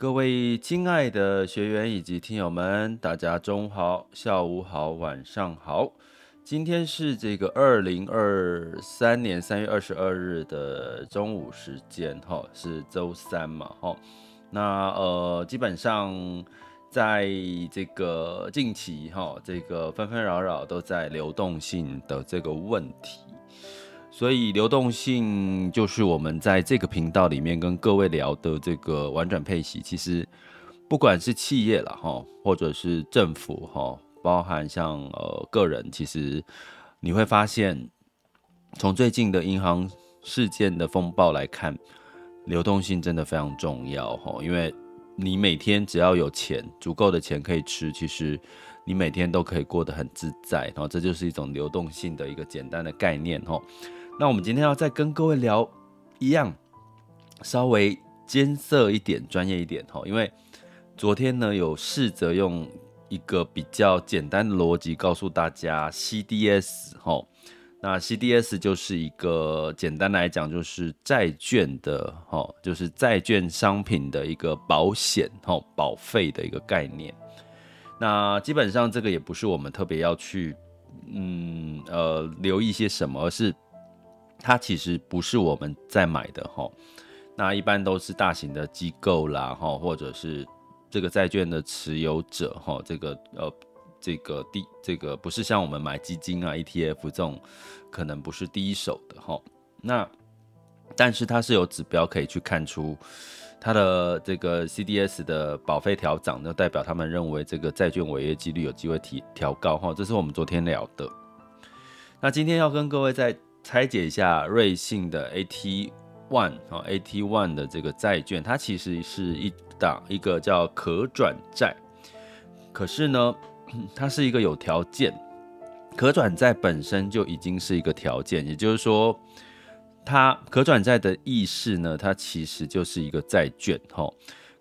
各位亲爱的学员以及听友们，大家中午好、下午好、晚上好。今天是这个二零二三年三月二十二日的中午时间，哈，是周三嘛，哈。那呃，基本上在这个近期，哈，这个纷纷扰扰都在流动性的这个问题。所以流动性就是我们在这个频道里面跟各位聊的这个玩转配息。其实不管是企业了哈，或者是政府哈，包含像呃个人，其实你会发现，从最近的银行事件的风暴来看，流动性真的非常重要哈。因为你每天只要有钱，足够的钱可以吃，其实你每天都可以过得很自在。然后这就是一种流动性的一个简单的概念哈。那我们今天要再跟各位聊一样，稍微艰涩一点、专业一点哈，因为昨天呢有试着用一个比较简单的逻辑告诉大家 CDS 哈，那 CDS 就是一个简单来讲就是债券的哈，就是债券商品的一个保险哈、保费的一个概念。那基本上这个也不是我们特别要去嗯呃留意些什么，而是。它其实不是我们在买的哈，那一般都是大型的机构啦哈，或者是这个债券的持有者哈，这个呃这个第这个不是像我们买基金啊 ETF 这种可能不是第一手的哈，那但是它是有指标可以去看出它的这个 CDS 的保费调涨，就代表他们认为这个债券违约几率有机会提调高哈，这是我们昨天聊的。那今天要跟各位在拆解一下瑞信的 AT One 啊，AT One 的这个债券，它其实是一档一个叫可转债，可是呢，它是一个有条件，可转债本身就已经是一个条件，也就是说，它可转债的意思呢，它其实就是一个债券哈。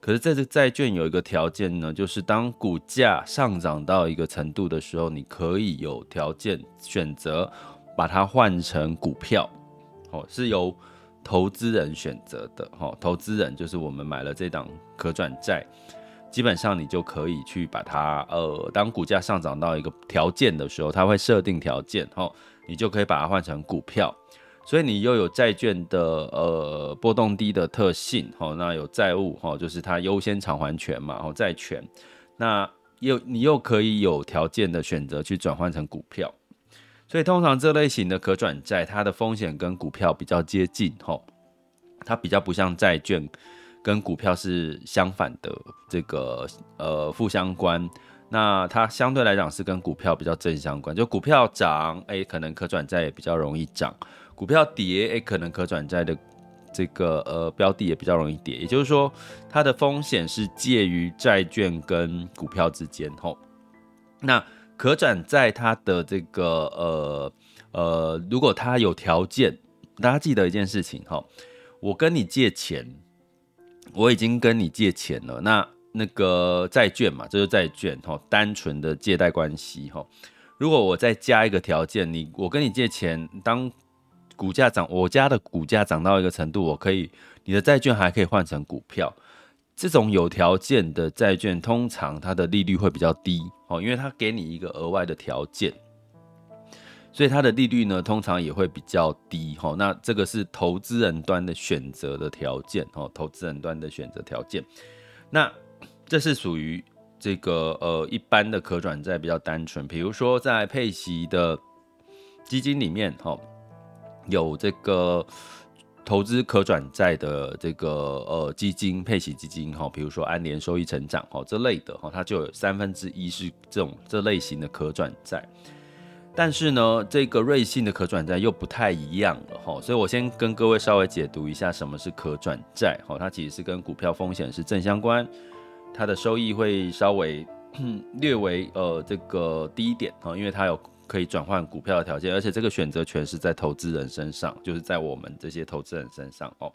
可是在这个债券有一个条件呢，就是当股价上涨到一个程度的时候，你可以有条件选择。把它换成股票，哦，是由投资人选择的，哈，投资人就是我们买了这档可转债，基本上你就可以去把它，呃，当股价上涨到一个条件的时候，它会设定条件，哈，你就可以把它换成股票，所以你又有债券的，呃，波动低的特性，哈，那有债务，哈，就是它优先偿还权嘛，哦，债权，那又你又可以有条件的选择去转换成股票。所以通常这类型的可转债，它的风险跟股票比较接近，吼，它比较不像债券，跟股票是相反的，这个呃负相关。那它相对来讲是跟股票比较正相关，就股票涨，哎、可能可转债也比较容易涨；股票跌，哎、可能可转债的这个呃标的也比较容易跌。也就是说，它的风险是介于债券跟股票之间，吼。那可转债它的这个呃呃，如果它有条件，大家记得一件事情哈，我跟你借钱，我已经跟你借钱了，那那个债券嘛，这是债券哈，单纯的借贷关系哈。如果我再加一个条件，你我跟你借钱，当股价涨，我家的股价涨到一个程度，我可以，你的债券还可以换成股票。这种有条件的债券，通常它的利率会比较低哦，因为它给你一个额外的条件，所以它的利率呢，通常也会比较低哈。那这个是投资人端的选择的条件哦，投资人端的选择条件。那这是属于这个呃一般的可转债比较单纯，比如说在配息的基金里面哈，有这个。投资可转债的这个呃基金配息基金哈，比如说安联收益成长哈这类的哈，它就有三分之一是这种这类型的可转债。但是呢，这个瑞信的可转债又不太一样了哈，所以我先跟各位稍微解读一下什么是可转债哈，它其实是跟股票风险是正相关，它的收益会稍微 略微呃这个低一点哈，因为它有可以转换股票的条件，而且这个选择权是在投资人身上，就是在我们这些投资人身上哦。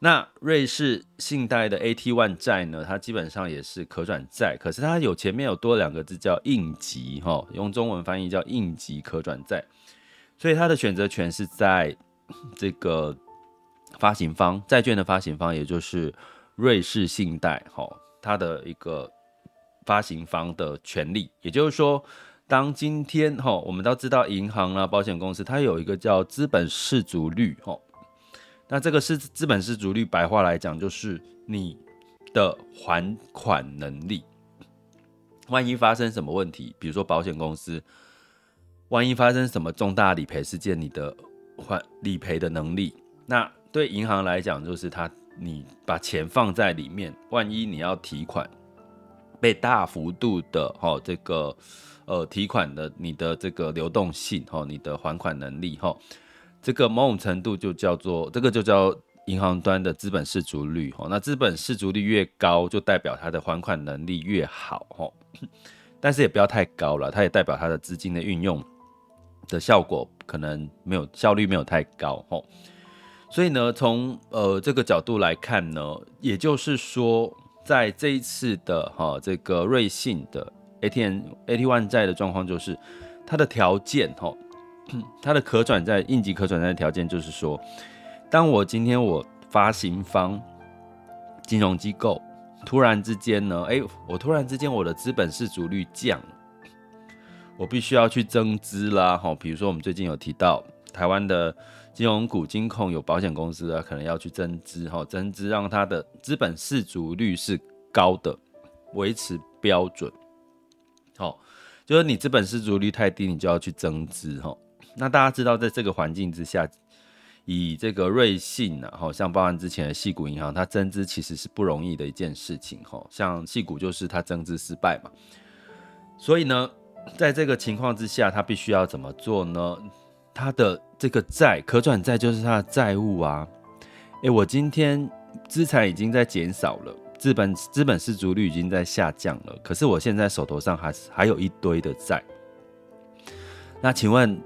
那瑞士信贷的 AT1 债呢？它基本上也是可转债，可是它有前面有多两个字叫应急哈，用中文翻译叫应急可转债，所以它的选择权是在这个发行方债券的发行方，也就是瑞士信贷哈，它的一个发行方的权利。也就是说，当今天哈，我们都知道银行啊、保险公司，它有一个叫资本适足率哈。那这个是资本适足率，白话来讲就是你的还款能力。万一发生什么问题，比如说保险公司，万一发生什么重大理赔事件，你的还理赔的能力，那对银行来讲就是他你把钱放在里面，万一你要提款，被大幅度的哈这个呃提款的你的这个流动性哈，你的还款能力哈。这个某种程度就叫做，这个就叫银行端的资本适足率哈。那资本适足率越高，就代表它的还款能力越好哈。但是也不要太高了，它也代表它的资金的运用的效果可能没有效率没有太高哈。所以呢，从呃这个角度来看呢，也就是说，在这一次的哈这个瑞信的 ATN AT1 债的状况，就是它的条件哈。它的可转债应急可转债的条件就是说，当我今天我发行方金融机构突然之间呢，哎，我突然之间我的资本市足率降，我必须要去增资啦，哈，比如说我们最近有提到台湾的金融股金控有保险公司啊，可能要去增资，哈，增资让它的资本适足率是高的，维持标准，好，就是你资本适足率太低，你就要去增资，哈。那大家知道，在这个环境之下，以这个瑞信啊，哈，像包含之前的矽谷银行，它增资其实是不容易的一件事情，哈，像矽谷就是它增资失败嘛，所以呢，在这个情况之下，它必须要怎么做呢？他的这个债可转债就是他的债务啊，诶，我今天资产已经在减少了，资本资本适足率已经在下降了，可是我现在手头上还还有一堆的债，那请问？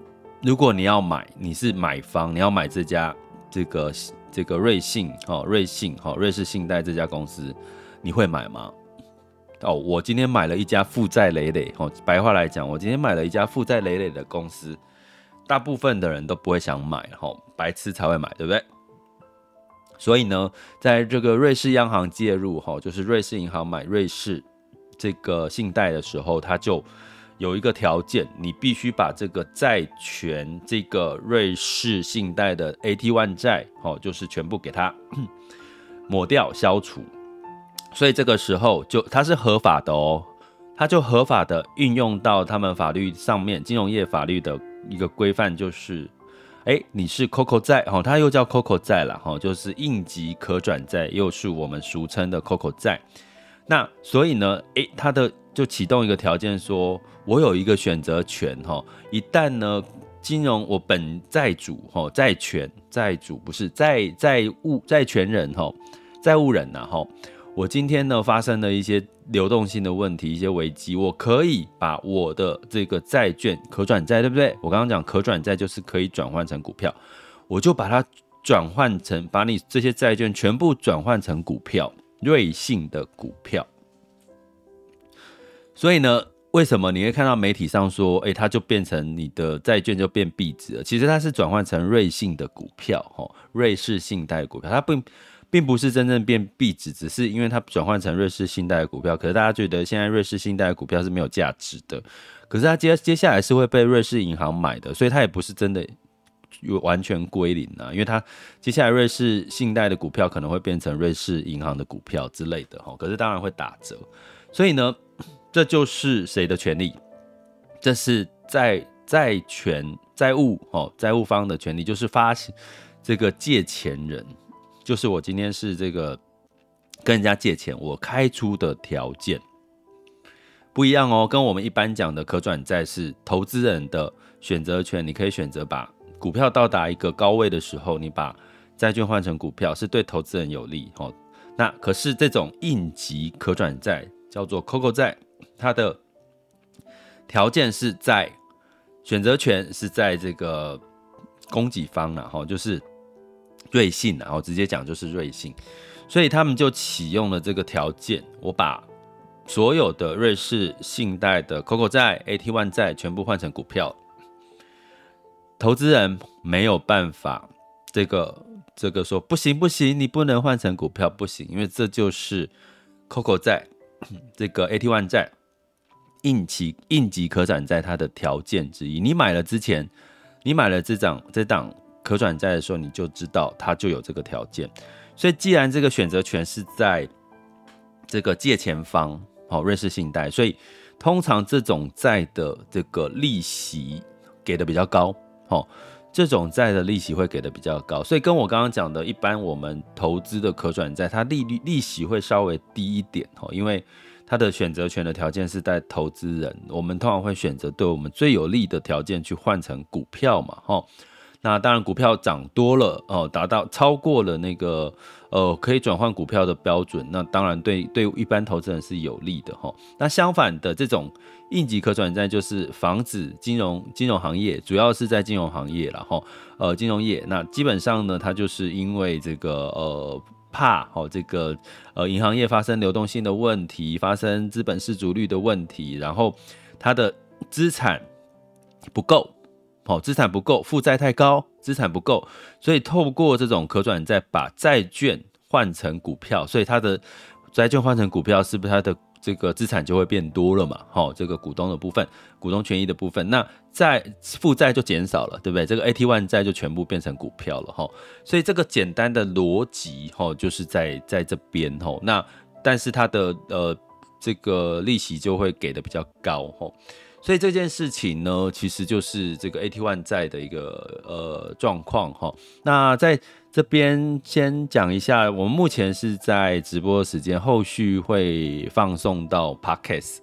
如果你要买，你是买方，你要买这家这个这个瑞信哈，瑞信哈，瑞士信贷这家公司，你会买吗？哦，我今天买了一家负债累累，哦，白话来讲，我今天买了一家负债累累的公司，大部分的人都不会想买，哈，白痴才会买，对不对？所以呢，在这个瑞士央行介入，哈，就是瑞士银行买瑞士这个信贷的时候，他就。有一个条件，你必须把这个债权，这个瑞士信贷的 AT1 债，哦，就是全部给它 抹掉、消除。所以这个时候就它是合法的哦，它就合法的运用到他们法律上面，金融业法律的一个规范，就是，哎，你是 COCO 债，哦，它又叫 COCO 债了，哈，就是应急可转债，又是我们俗称的 COCO 债。那所以呢，哎，它的就启动一个条件说。我有一个选择权哈，一旦呢，金融我本债主哈，债权债主不是债债务债权人哈，债务人呐哈，我今天呢发生了一些流动性的问题，一些危机，我可以把我的这个债券可转债，对不对？我刚刚讲可转债就是可以转换成股票，我就把它转换成，把你这些债券全部转换成股票，瑞信的股票，所以呢。为什么你会看到媒体上说，哎，它就变成你的债券就变币值了？其实它是转换成瑞信的股票，哈，瑞士信贷股票，它并并不是真正变币值，只是因为它转换成瑞士信贷的股票。可是大家觉得现在瑞士信贷的股票是没有价值的，可是它接接下来是会被瑞士银行买的，所以它也不是真的完全归零啊，因为它接下来瑞士信贷的股票可能会变成瑞士银行的股票之类的，哈，可是当然会打折，所以呢。这就是谁的权利？这是债债权债务哦，债务方的权利，就是发行这个借钱人，就是我今天是这个跟人家借钱，我开出的条件，不一样哦，跟我们一般讲的可转债是投资人的选择权，你可以选择把股票到达一个高位的时候，你把债券换成股票，是对投资人有利哦。那可是这种应急可转债叫做 COCO 债，它的条件是在选择权是在这个供给方了哈，就是瑞信，然后直接讲就是瑞信。所以他们就启用了这个条件，我把所有的瑞士信贷的 COCO 债、AT1 债全部换成股票，投资人没有办法，这个这个说不行不行，你不能换成股票不行，因为这就是 COCO 债这个 AT1 债应急应急可转债它的条件之一。你买了之前，你买了这张这档可转债的时候，你就知道它就有这个条件。所以，既然这个选择权是在这个借钱方，好，瑞士信贷，所以通常这种债的这个利息给的比较高，好，这种债的利息会给的比较高，所以跟我刚刚讲的，一般我们投资的可转债，它利率利息会稍微低一点，哈，因为它的选择权的条件是在投资人，我们通常会选择对我们最有利的条件去换成股票嘛，哈。那当然，股票涨多了哦，达到超过了那个呃可以转换股票的标准，那当然对对一般投资人是有利的哈。那相反的，这种应急可转债就是防止金融金融行业，主要是在金融行业了哈。呃，金融业那基本上呢，它就是因为这个呃怕哦这个呃银行业发生流动性的问题，发生资本市足率的问题，然后它的资产不够。好，资产不够，负债太高，资产不够，所以透过这种可转债把债券换成股票，所以它的债券换成股票，是不是它的这个资产就会变多了嘛？好，这个股东的部分，股东权益的部分，那债负债就减少了，对不对？这个 AT1 债就全部变成股票了哈。所以这个简单的逻辑哈，就是在在这边哈。那但是它的呃这个利息就会给的比较高哈。所以这件事情呢，其实就是这个 AT1 债的一个呃状况哈。那在这边先讲一下，我们目前是在直播时间，后续会放送到 Podcast。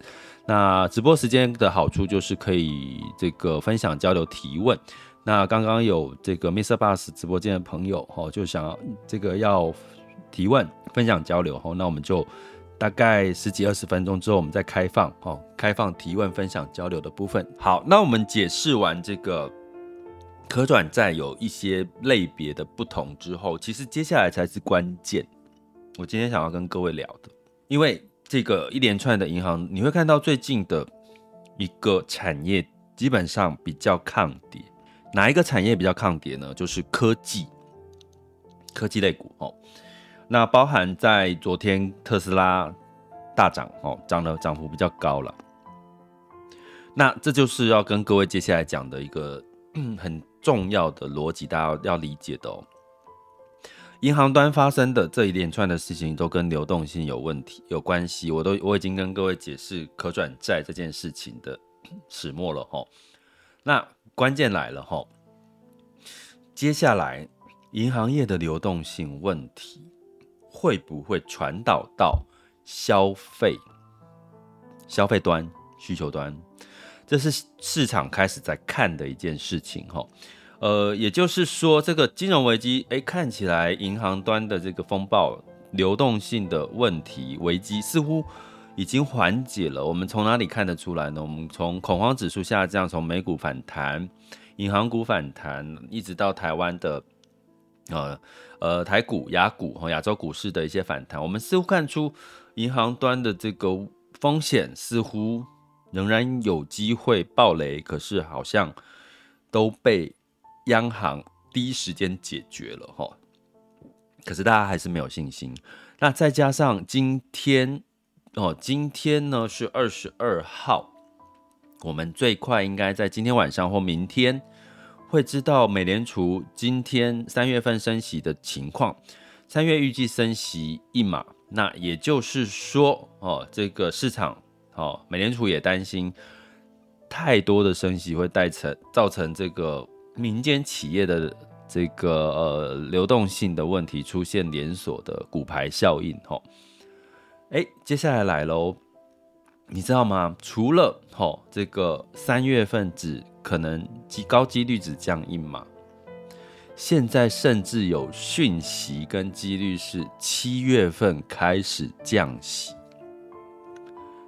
那直播时间的好处就是可以这个分享、交流、提问。那刚刚有这个 Mr. Bus 直播间的朋友哈，就想要这个要提问、分享、交流哈，那我们就。大概十几二十分钟之后，我们再开放哦，开放提问、分享、交流的部分。好，那我们解释完这个可转债有一些类别的不同之后，其实接下来才是关键。我今天想要跟各位聊的，因为这个一连串的银行，你会看到最近的一个产业基本上比较抗跌。哪一个产业比较抗跌呢？就是科技，科技类股哦。那包含在昨天特斯拉大涨哦，涨的涨幅比较高了。那这就是要跟各位接下来讲的一个很重要的逻辑，大家要理解的哦。银行端发生的这一连串的事情都跟流动性有问题有关系，我都我已经跟各位解释可转债这件事情的始末了哈。那关键来了哈，接下来银行业的流动性问题。会不会传导到消费、消费端、需求端？这是市场开始在看的一件事情，哈。呃，也就是说，这个金融危机，哎，看起来银行端的这个风暴、流动性的问题、危机似乎已经缓解了。我们从哪里看得出来呢？我们从恐慌指数下降，从美股反弹、银行股反弹，一直到台湾的。呃呃，台股、亚股和亚洲股市的一些反弹，我们似乎看出银行端的这个风险似乎仍然有机会爆雷，可是好像都被央行第一时间解决了哈。可是大家还是没有信心。那再加上今天哦，今天呢是二十二号，我们最快应该在今天晚上或明天。会知道美联储今天三月份升息的情况，三月预计升息一码，那也就是说，哦，这个市场，哦，美联储也担心太多的升息会带成造成这个民间企业的这个呃流动性的问题，出现连锁的骨牌效应，哈，哎，接下来来喽，你知道吗？除了、哦、这个三月份只可能极高几率只降一码，现在甚至有讯息跟几率是七月份开始降息，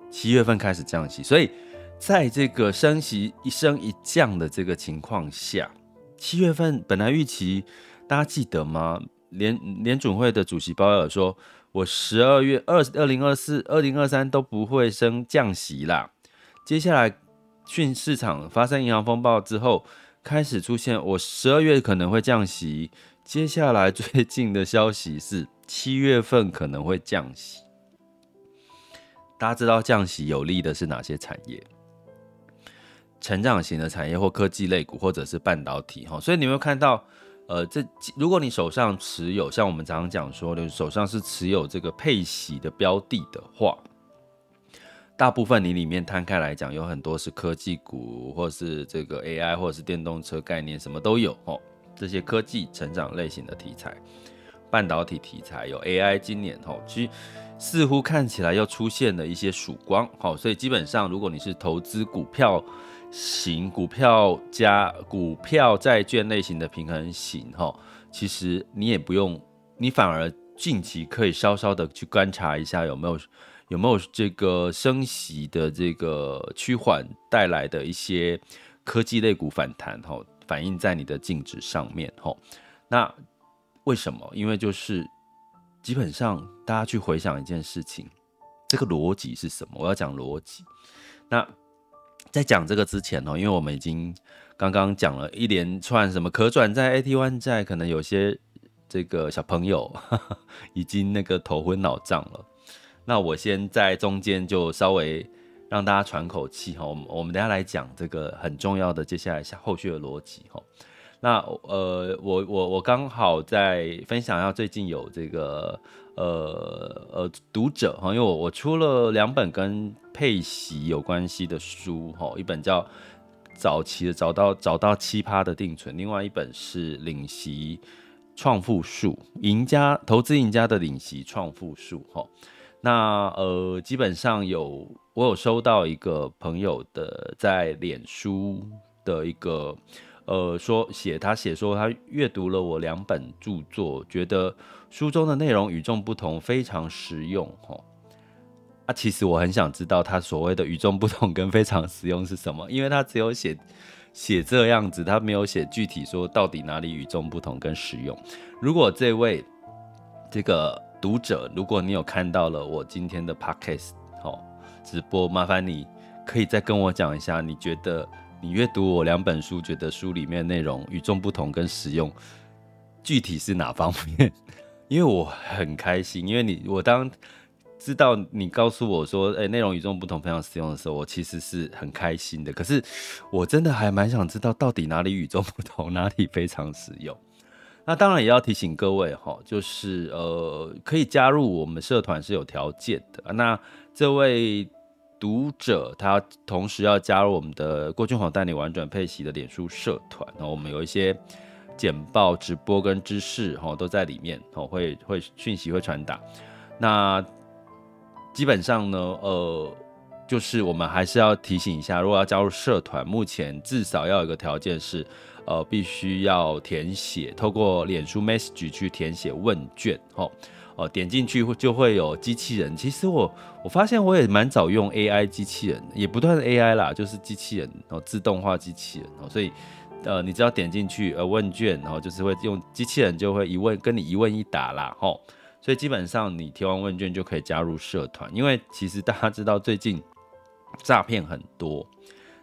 七月份开始降息，所以在这个升息一升一降的这个情况下，七月份本来预期大家记得吗？联联准会的主席鲍尔说。我十二月二二零二四、二零二三都不会升降息啦。接下来，讯市场发生银行风暴之后，开始出现我十二月可能会降息。接下来最近的消息是七月份可能会降息。大家知道降息有利的是哪些产业？成长型的产业或科技类股，或者是半导体哈。所以你会看到。呃，这如果你手上持有像我们常常讲说的，手上是持有这个配息的标的的话，大部分你里面摊开来讲，有很多是科技股，或是这个 AI，或是电动车概念，什么都有哦。这些科技成长类型的题材，半导体题材有 AI，今年哦，其实似乎看起来又出现了一些曙光，好，所以基本上如果你是投资股票。型股票加股票债券类型的平衡型，哈，其实你也不用，你反而近期可以稍稍的去观察一下有没有有没有这个升息的这个趋缓带来的一些科技类股反弹，哈，反映在你的净值上面，哈。那为什么？因为就是基本上大家去回想一件事情，这个逻辑是什么？我要讲逻辑，那。在讲这个之前哦，因为我们已经刚刚讲了一连串什么可转债、AT1 债，可能有些这个小朋友呵呵 已经那个头昏脑胀了。那我先在中间就稍微让大家喘口气哈。我们我们等下来讲这个很重要的接下来下后续的逻辑哈。那呃，我我我刚好在分享一下最近有这个呃呃读者哈，因为我我出了两本跟配息有关系的书哈，一本叫早期的找到找到奇葩的定存，另外一本是领息创富术，赢家投资赢家的领息创富术哈。那呃，基本上有我有收到一个朋友的在脸书的一个。呃，说写他写说他阅读了我两本著作，觉得书中的内容与众不同，非常实用。吼，啊，其实我很想知道他所谓的与众不同跟非常实用是什么，因为他只有写写这样子，他没有写具体说到底哪里与众不同跟实用。如果这位这个读者，如果你有看到了我今天的 podcast 吼直播，麻烦你可以再跟我讲一下，你觉得。你阅读我两本书，觉得书里面内容与众不同跟实用，具体是哪方面？因为我很开心，因为你我当知道你告诉我说，哎，内容与众不同，非常实用的时候，我其实是很开心的。可是我真的还蛮想知道，到底哪里与众不同，哪里非常实用？那当然也要提醒各位哈，就是呃，可以加入我们社团是有条件的。那这位。读者他同时要加入我们的郭俊宏带你玩转配息的脸书社团，然后我们有一些简报、直播跟知识，哈，都在里面，哦，会会讯息会传达。那基本上呢，呃，就是我们还是要提醒一下，如果要加入社团，目前至少要有一个条件是，呃，必须要填写，透过脸书 message 去填写问卷，哈。哦，点进去就会有机器人。其实我我发现我也蛮早用 AI 机器人，也不断 AI 啦，就是机器人哦，自动化机器人哦。所以呃，你只要点进去呃问卷，然后就是会用机器人就会一问跟你一问一答啦，吼。所以基本上你填完问卷就可以加入社团，因为其实大家知道最近诈骗很多，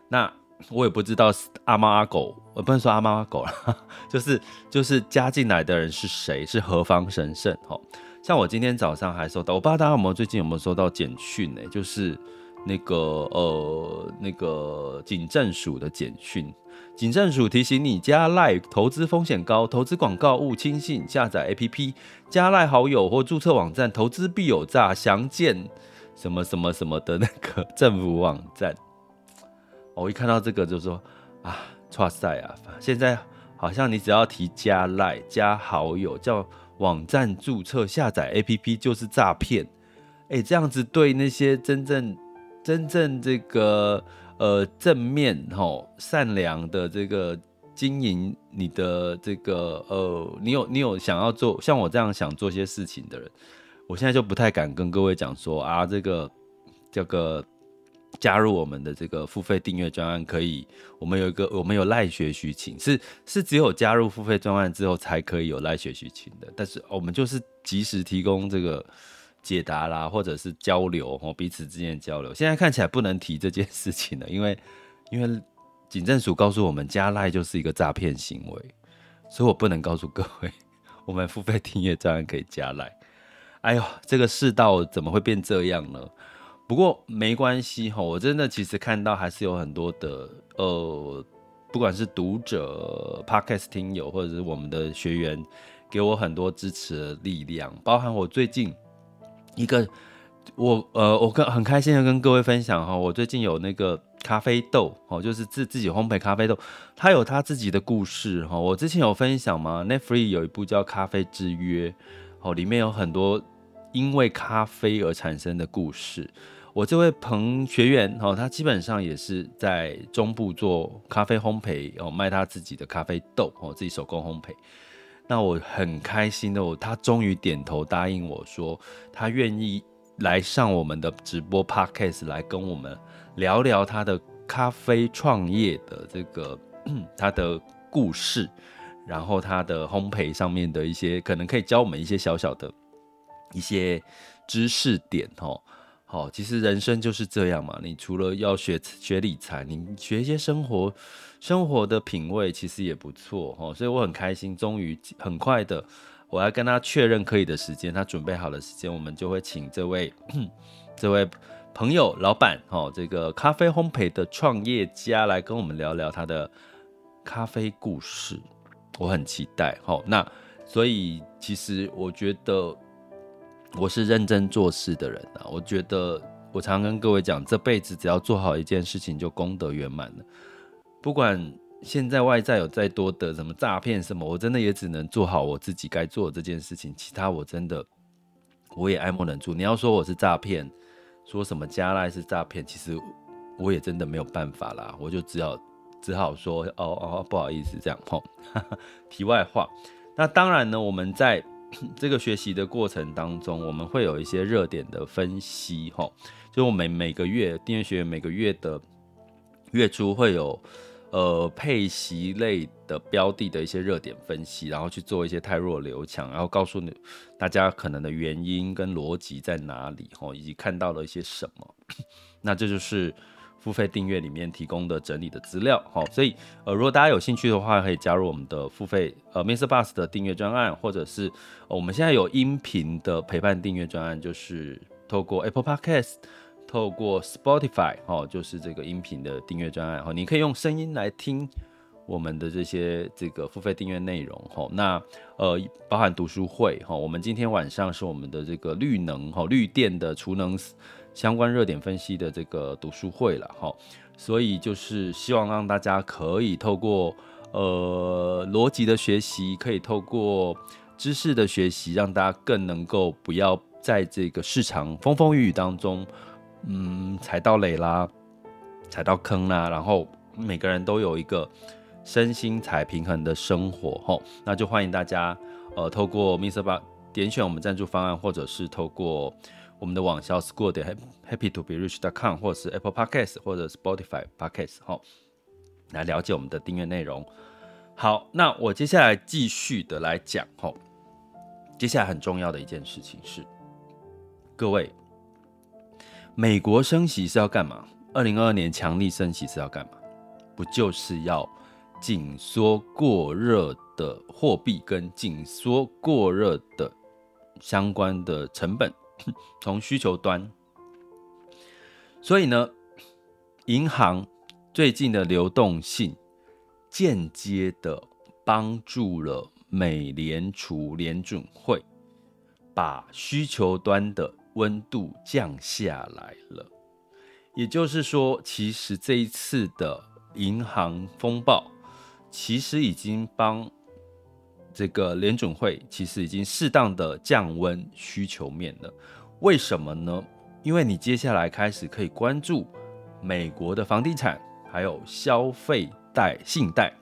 那我也不知道阿猫阿狗，我不能说阿猫阿狗了，就是就是加进来的人是谁，是何方神圣，吼。像我今天早上还收到，我不知道大家有没有最近有没有收到简讯呢？就是那个呃那个警政署的简讯，警政署提醒你加赖投资风险高，投资广告勿轻信，下载 APP 加赖好友或注册网站投资必有诈，详见什么什么什么的那个 政府网站。我一看到这个就说啊，哇塞啊！现在好像你只要提加赖加好友叫。网站注册下载 APP 就是诈骗，哎，这样子对那些真正真正这个呃正面吼善良的这个经营你的这个呃，你有你有想要做像我这样想做些事情的人，我现在就不太敢跟各位讲说啊，这个这个。加入我们的这个付费订阅专案，可以，我们有一个，我们有赖学徐晴，是是只有加入付费专案之后才可以有赖学徐晴的。但是我们就是及时提供这个解答啦，或者是交流哦，彼此之间的交流。现在看起来不能提这件事情了，因为 因为警政署告诉我们加赖就是一个诈骗行为，所以我不能告诉各位，我们付费订阅专案可以加赖。哎呦，这个世道怎么会变这样呢？不过没关系哈，我真的其实看到还是有很多的呃，不管是读者、Podcast 听友，或者是我们的学员，给我很多支持的力量。包含我最近一个，我呃，我跟很开心的跟各位分享哈，我最近有那个咖啡豆哦，就是自自己烘焙咖啡豆，它有它自己的故事哈。我之前有分享吗？Netflix 有一部叫《咖啡之约》哦，里面有很多因为咖啡而产生的故事。我这位彭学员哦，他基本上也是在中部做咖啡烘焙哦，卖他自己的咖啡豆哦，自己手工烘焙。那我很开心的，他终于点头答应我说，他愿意来上我们的直播 podcast 来跟我们聊聊他的咖啡创业的这个 他的故事，然后他的烘焙上面的一些可能可以教我们一些小小的一些知识点哦。好，其实人生就是这样嘛。你除了要学学理财，你学一些生活生活的品味，其实也不错哦。所以我很开心，终于很快的，我要跟他确认可以的时间，他准备好的时间，我们就会请这位 这位朋友老板哦，这个咖啡烘焙的创业家来跟我们聊聊他的咖啡故事。我很期待。好，那所以其实我觉得。我是认真做事的人啊，我觉得我常跟各位讲，这辈子只要做好一件事情，就功德圆满了。不管现在外在有再多的什么诈骗什么，我真的也只能做好我自己该做的这件事情。其他我真的我也爱莫能助。你要说我是诈骗，说什么加赖是诈骗，其实我也真的没有办法啦。我就只好只好说哦哦，不好意思这样吼。题外话，那当然呢，我们在。这个学习的过程当中，我们会有一些热点的分析，哈，就我们每个月订阅学员每个月的月初会有呃配息类的标的的一些热点分析，然后去做一些汰弱留强，然后告诉你大家可能的原因跟逻辑在哪里，哈，以及看到了一些什么，那这就是。付费订阅里面提供的整理的资料，好，所以呃，如果大家有兴趣的话，可以加入我们的付费呃，Mr. Bus 的订阅专案，或者是、我们现在有音频的陪伴订阅专案，就是透过 Apple Podcast，透过 Spotify，哦，就是这个音频的订阅专案，哈，你可以用声音来听我们的这些这个付费订阅内容，哈，那呃，包含读书会，哈，我们今天晚上是我们的这个绿能，哈，绿电的储能。相关热点分析的这个读书会了哈，所以就是希望让大家可以透过呃逻辑的学习，可以透过知识的学习，让大家更能够不要在这个市场风风雨雨当中，嗯，踩到雷啦，踩到坑啦，然后每个人都有一个身心才平衡的生活哈，那就欢迎大家呃透过 MixerBox 点选我们赞助方案，或者是透过。我们的网校 school 点 happy to be rich dot com 或者是 Apple Podcast 或者 Spotify Podcast 哈，来了解我们的订阅内容。好，那我接下来继续的来讲哈。接下来很重要的一件事情是，各位，美国升息是要干嘛？二零二二年强力升息是要干嘛？不就是要紧缩过热的货币跟紧缩过热的相关的成本？从需求端，所以呢，银行最近的流动性间接的帮助了美联储联准会把需求端的温度降下来了。也就是说，其实这一次的银行风暴，其实已经帮这个联准会其实已经适当的降温需求面了。为什么呢？因为你接下来开始可以关注美国的房地产，还有消费贷、信贷。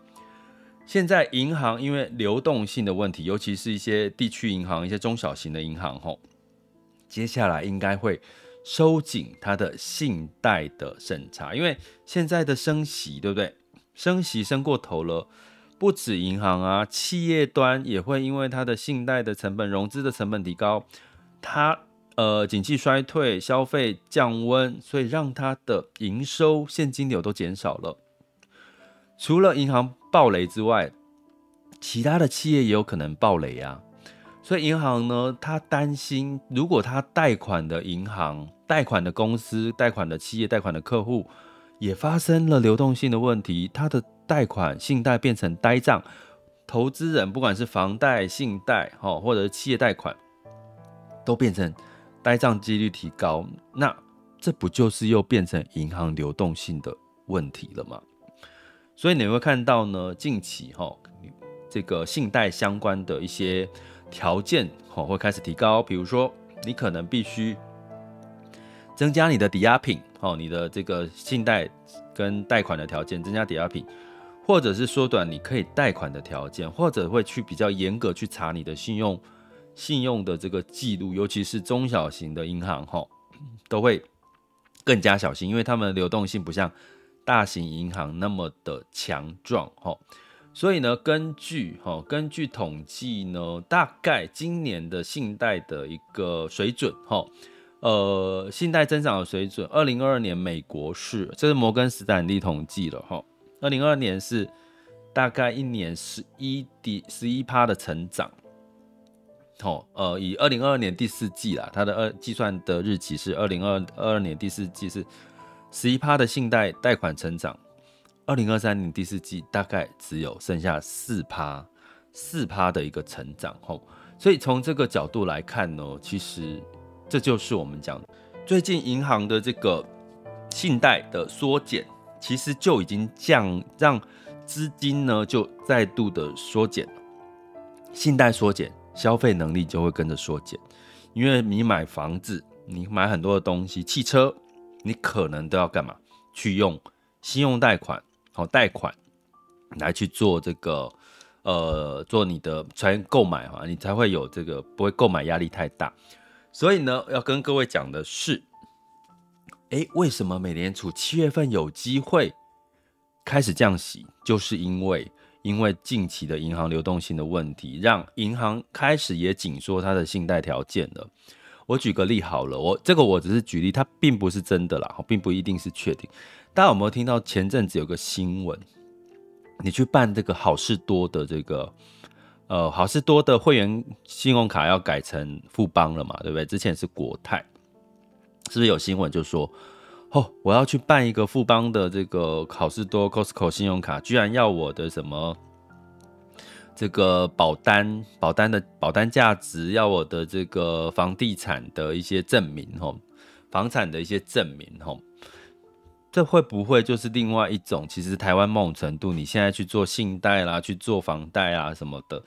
现在银行因为流动性的问题，尤其是一些地区银行、一些中小型的银行，吼，接下来应该会收紧它的信贷的审查，因为现在的升息，对不对？升息升过头了。不止银行啊，企业端也会因为它的信贷的成本、融资的成本提高，它呃，景气衰退、消费降温，所以让它的营收、现金流都减少了。除了银行暴雷之外，其他的企业也有可能暴雷啊。所以银行呢，他担心，如果他贷款的银行、贷款的公司、贷款的企业、贷款的客户也发生了流动性的问题，他的。贷款、信贷变成呆账，投资人不管是房贷、信贷，哈，或者是企业贷款，都变成呆账几率提高，那这不就是又变成银行流动性的问题了吗？所以你会看到呢，近期哈，这个信贷相关的一些条件，哈，会开始提高，比如说你可能必须增加你的抵押品，哦，你的这个信贷跟贷款的条件，增加抵押品。或者是缩短你可以贷款的条件，或者会去比较严格去查你的信用、信用的这个记录，尤其是中小型的银行哈，都会更加小心，因为他们的流动性不像大型银行那么的强壮哈。所以呢，根据哈，根据统计呢，大概今年的信贷的一个水准哈，呃，信贷增长的水准，二零二二年美国是，这是摩根士丹利统计了哈。二零二二年是大概一年十一点十一趴的成长，哦，呃，以二零二二年第四季啦，它的二计算的日期是二零二二年第四季是十一趴的信贷贷款成长，二零二三年第四季大概只有剩下四趴四趴的一个成长，吼，所以从这个角度来看呢，其实这就是我们讲最近银行的这个信贷的缩减。其实就已经降，让资金呢就再度的缩减，信贷缩减，消费能力就会跟着缩减。因为你买房子，你买很多的东西，汽车，你可能都要干嘛？去用信用贷款，好贷款来去做这个，呃，做你的才购买哈，你才会有这个不会购买压力太大。所以呢，要跟各位讲的是。诶，为什么美联储七月份有机会开始降息？就是因为因为近期的银行流动性的问题，让银行开始也紧缩它的信贷条件了。我举个例好了，我这个我只是举例，它并不是真的啦，并不一定是确定。大家有没有听到前阵子有个新闻？你去办这个好事多的这个呃好事多的会员信用卡要改成富邦了嘛？对不对？之前是国泰。是不是有新闻就说，哦，我要去办一个富邦的这个好事多 Costco 信用卡，居然要我的什么这个保单，保单的保单价值，要我的这个房地产的一些证明，吼，房产的一些证明，吼，这会不会就是另外一种？其实台湾某种程度，你现在去做信贷啦，去做房贷啊什么的，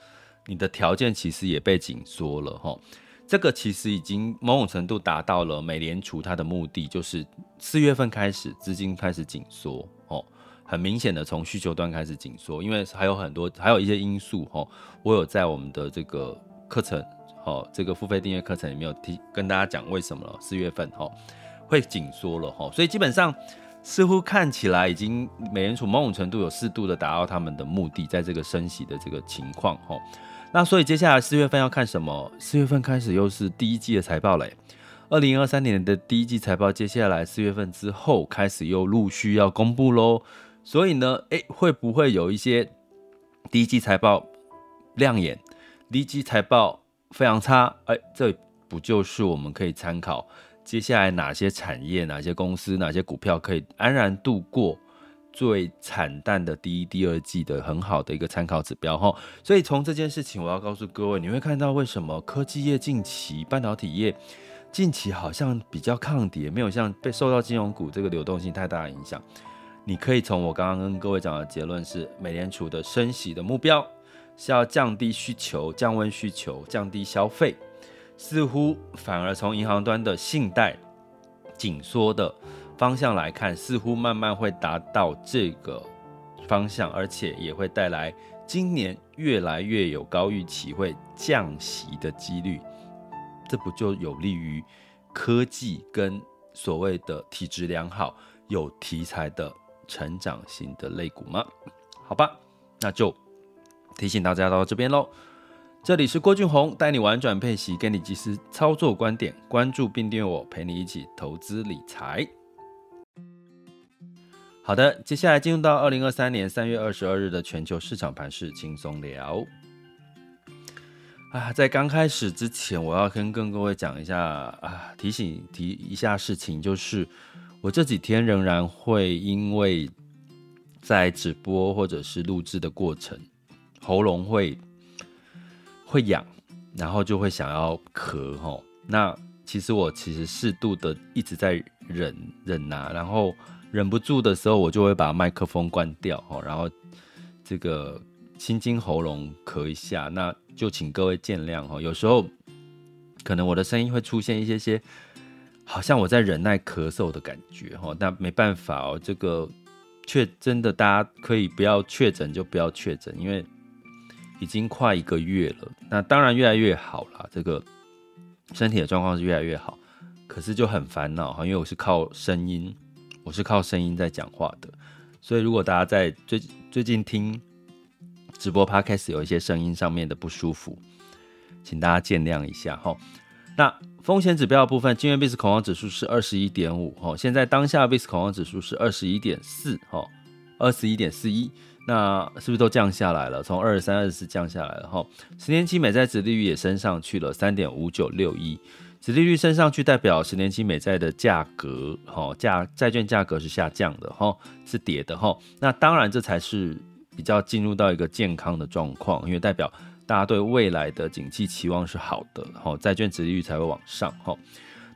你的条件其实也被紧缩了，哈。这个其实已经某种程度达到了美联储它的目的，就是四月份开始资金开始紧缩哦，很明显的从需求端开始紧缩，因为还有很多还有一些因素哦，我有在我们的这个课程哦，这个付费订阅课程里面有提跟大家讲为什么了，四月份哦会紧缩了哦，所以基本上似乎看起来已经美联储某种程度有适度的达到他们的目的，在这个升息的这个情况哦。那所以接下来四月份要看什么？四月份开始又是第一季的财报嘞。二零二三年的第一季财报，接下来四月份之后开始又陆续要公布喽。所以呢，诶，会不会有一些第一季财报亮眼，第一季财报非常差？诶，这不就是我们可以参考接下来哪些产业、哪些公司、哪些股票可以安然度过？最惨淡的第一、第二季的很好的一个参考指标哈，所以从这件事情，我要告诉各位，你会看到为什么科技业近期、半导体业近期好像比较抗跌，没有像被受到金融股这个流动性太大的影响。你可以从我刚刚跟各位讲的结论是，美联储的升息的目标是要降低需求、降温需求、降低消费，似乎反而从银行端的信贷紧缩的方向来看，似乎慢慢会达到这个方向，而且也会带来今年越来越有高预期会降息的几率。这不就有利于科技跟所谓的体质良好、有题材的成长型的类股吗？好吧，那就提醒大家到这边喽。这里是郭俊宏，带你玩转配息，给你及时操作观点，关注并订阅我，陪你一起投资理财。好的，接下来进入到二零二三年三月二十二日的全球市场盘势轻松聊。啊，在刚开始之前，我要跟跟各位讲一下啊，提醒提一下事情，就是我这几天仍然会因为在直播或者是录制的过程，喉咙会会痒，然后就会想要咳吼。那其实我其实适度的一直在忍忍呐、啊，然后忍不住的时候，我就会把麦克风关掉吼，然后这个。清清喉咙，咳一下，那就请各位见谅哈。有时候可能我的声音会出现一些些，好像我在忍耐咳嗽的感觉哈。那没办法哦，这个确真的，大家可以不要确诊就不要确诊，因为已经快一个月了。那当然越来越好了，这个身体的状况是越来越好，可是就很烦恼哈，因为我是靠声音，我是靠声音在讲话的，所以如果大家在最最近听。直播 Podcast 有一些声音上面的不舒服，请大家见谅一下哈。那风险指标部分，今日 VIX 恐慌指数是二十一点五哈，现在当下 VIX 恐慌指数是二十一点四哈，二十一点四一，那是不是都降下来了？从二十三、二十四降下来了哈。十年期美债殖利率也升上去了，三点五九六一，殖利率升上去代表十年期美债的价格哈，价债券价格是下降的哈，是跌的哈。那当然这才是。比较进入到一个健康的状况，因为代表大家对未来的景气期望是好的，哈，债券殖利率才会往上，哈。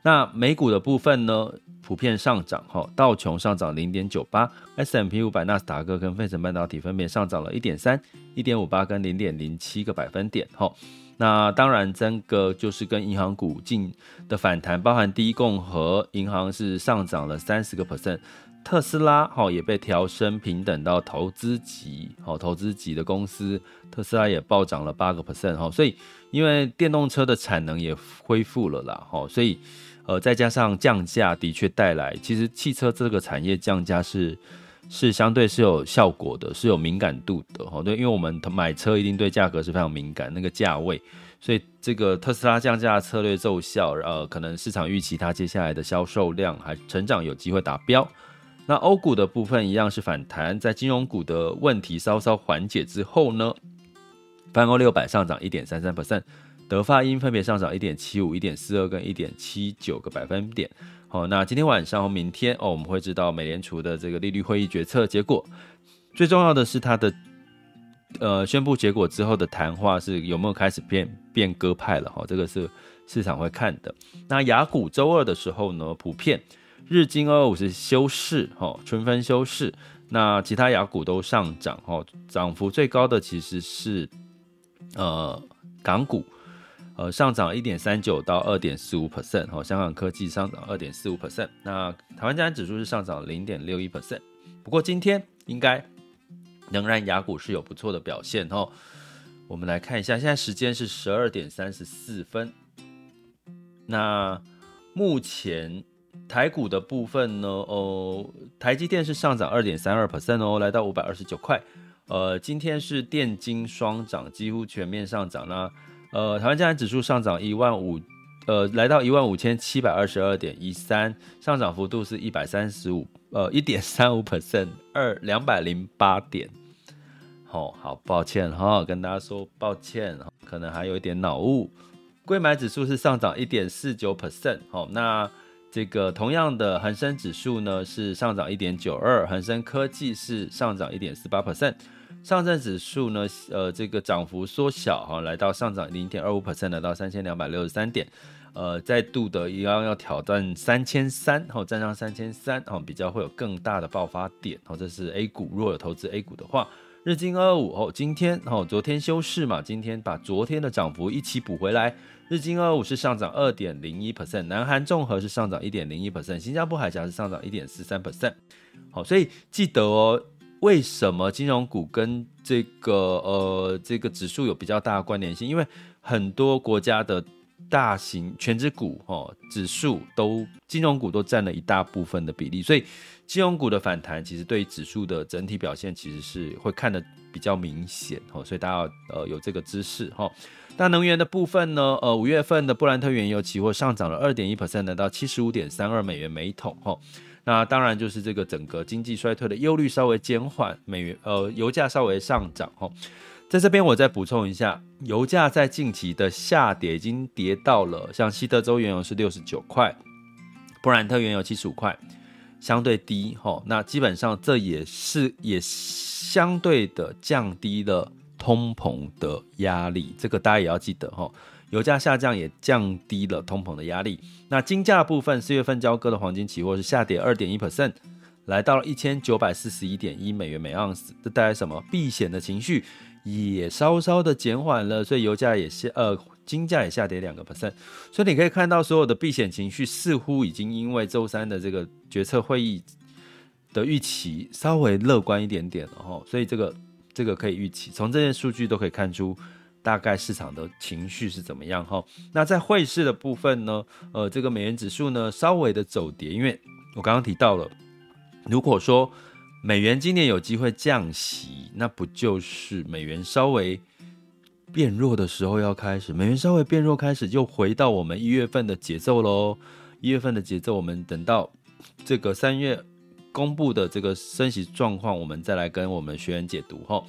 那美股的部分呢，普遍上涨，哈，道琼上涨零点九八，S M P 五百、纳斯达克跟费城半导体分别上涨了一点三、一点五八跟零点零七个百分点，哈。那当然，这个就是跟银行股进的反弹，包含第一共和银行是上涨了三十个 percent。特斯拉哈也被调升平等到投资级，好投资级的公司，特斯拉也暴涨了八个 percent 哈，所以因为电动车的产能也恢复了啦，哈，所以呃再加上降价的确带来，其实汽车这个产业降价是是相对是有效果的，是有敏感度的哈，对，因为我们买车一定对价格是非常敏感，那个价位，所以这个特斯拉降价策略奏效，呃，可能市场预期它接下来的销售量还成长有机会达标。那欧股的部分一样是反弹，在金融股的问题稍稍缓解之后呢，泛欧六百上涨一点三三 percent，德法英分别上涨一点七五、一点四二跟一点七九个百分点。哦，那今天晚上和明天哦，我们会知道美联储的这个利率会议决策结果。最重要的是它的呃宣布结果之后的谈话是有没有开始变变鸽派了哈，这个是市场会看的。那雅股周二的时候呢，普遍。日经二五是休市，哈，春分休市。那其他雅股都上涨，哈，涨幅最高的其实是呃港股，呃上涨一点三九到二点四五 percent，哈，香港科技上涨二点四五 percent。那台湾加权指数是上涨零点六一 percent。不过今天应该仍然雅股是有不错的表现，哦。我们来看一下，现在时间是十二点三十四分。那目前。台股的部分呢，哦，台积电是上涨二点三二 percent 哦，来到五百二十九块。呃，今天是电金双涨，几乎全面上涨啦。呃，台湾加权指数上涨一万五，呃，来到一万五千七百二十二点一三，上涨幅度是一百三十五，呃，一点三五 percent，二两百零八点。好、哦，好抱歉哈、哦，跟大家说抱歉，可能还有一点脑雾。柜买指数是上涨一点四九 percent，好，那。这个同样的恒生指数呢是上涨一点九二，恒生科技是上涨一点四八 percent，上证指数呢呃这个涨幅缩小哈，来到上涨零点二五 percent，来到三千两百六十三点，呃再度的一样要挑战三千三，后站上三千三，好比较会有更大的爆发点，哦这是 A 股，如果有投资 A 股的话，日经二五哦，今天哦，昨天休市嘛，今天把昨天的涨幅一起补回来。日经二五是上涨二点零一 percent，南韩综合是上涨一点零一 percent，新加坡海峡是上涨一点四三 percent。好，所以记得哦，为什么金融股跟这个呃这个指数有比较大的关联性？因为很多国家的大型权值股哦，指数都金融股都占了一大部分的比例，所以。金融股的反弹，其实对指数的整体表现，其实是会看得比较明显哦，所以大家呃有这个知识哈。那能源的部分呢？呃，五月份的布兰特原油期货上涨了二点一 percent，来到七十五点三二美元每桶哈。那当然就是这个整个经济衰退的忧虑稍微减缓，美元呃油价稍微上涨哈。在这边我再补充一下，油价在近期的下跌已经跌到了像西德州原油是六十九块，布兰特原油七十五块。相对低哈，那基本上这也是也相对的降低了通膨的压力，这个大家也要记得哈。油价下降也降低了通膨的压力。那金价部分，四月份交割的黄金期货是下跌二点一 percent，来到了一千九百四十一点一美元每盎司。这带来什么？避险的情绪也稍稍的减缓了，所以油价也是呃。金价也下跌两个 percent，所以你可以看到所有的避险情绪似乎已经因为周三的这个决策会议的预期稍微乐观一点点了哈，所以这个这个可以预期，从这些数据都可以看出大概市场的情绪是怎么样哈。那在汇市的部分呢，呃，这个美元指数呢稍微的走跌，因为我刚刚提到了，如果说美元今年有机会降息，那不就是美元稍微。变弱的时候要开始，美元稍微变弱开始，就回到我们一月份的节奏喽。一月份的节奏，我们等到这个三月公布的这个升息状况，我们再来跟我们学员解读哈。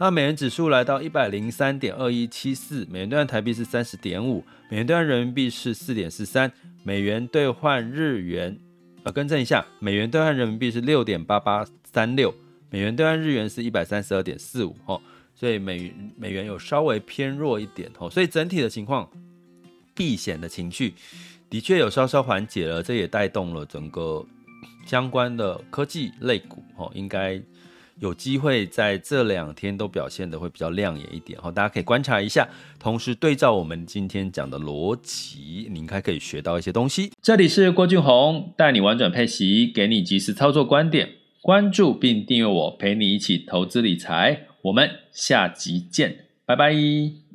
那美元指数来到一百零三点二一七四，美元兑换台币是三十点五，美元兑换人民币是四点四三，美元兑换日元，呃，更正一下，美元兑换人民币是六点八八三六，美元兑换日元是一百三十二点四五哦。所以美美元有稍微偏弱一点哦，所以整体的情况，避险的情绪的确有稍稍缓解了，这也带动了整个相关的科技类股哦，应该有机会在这两天都表现的会比较亮眼一点哈，大家可以观察一下，同时对照我们今天讲的逻辑，你应该可以学到一些东西。这里是郭俊宏，带你玩转配息，给你及时操作观点，关注并订阅我，陪你一起投资理财。我们下集见，拜拜。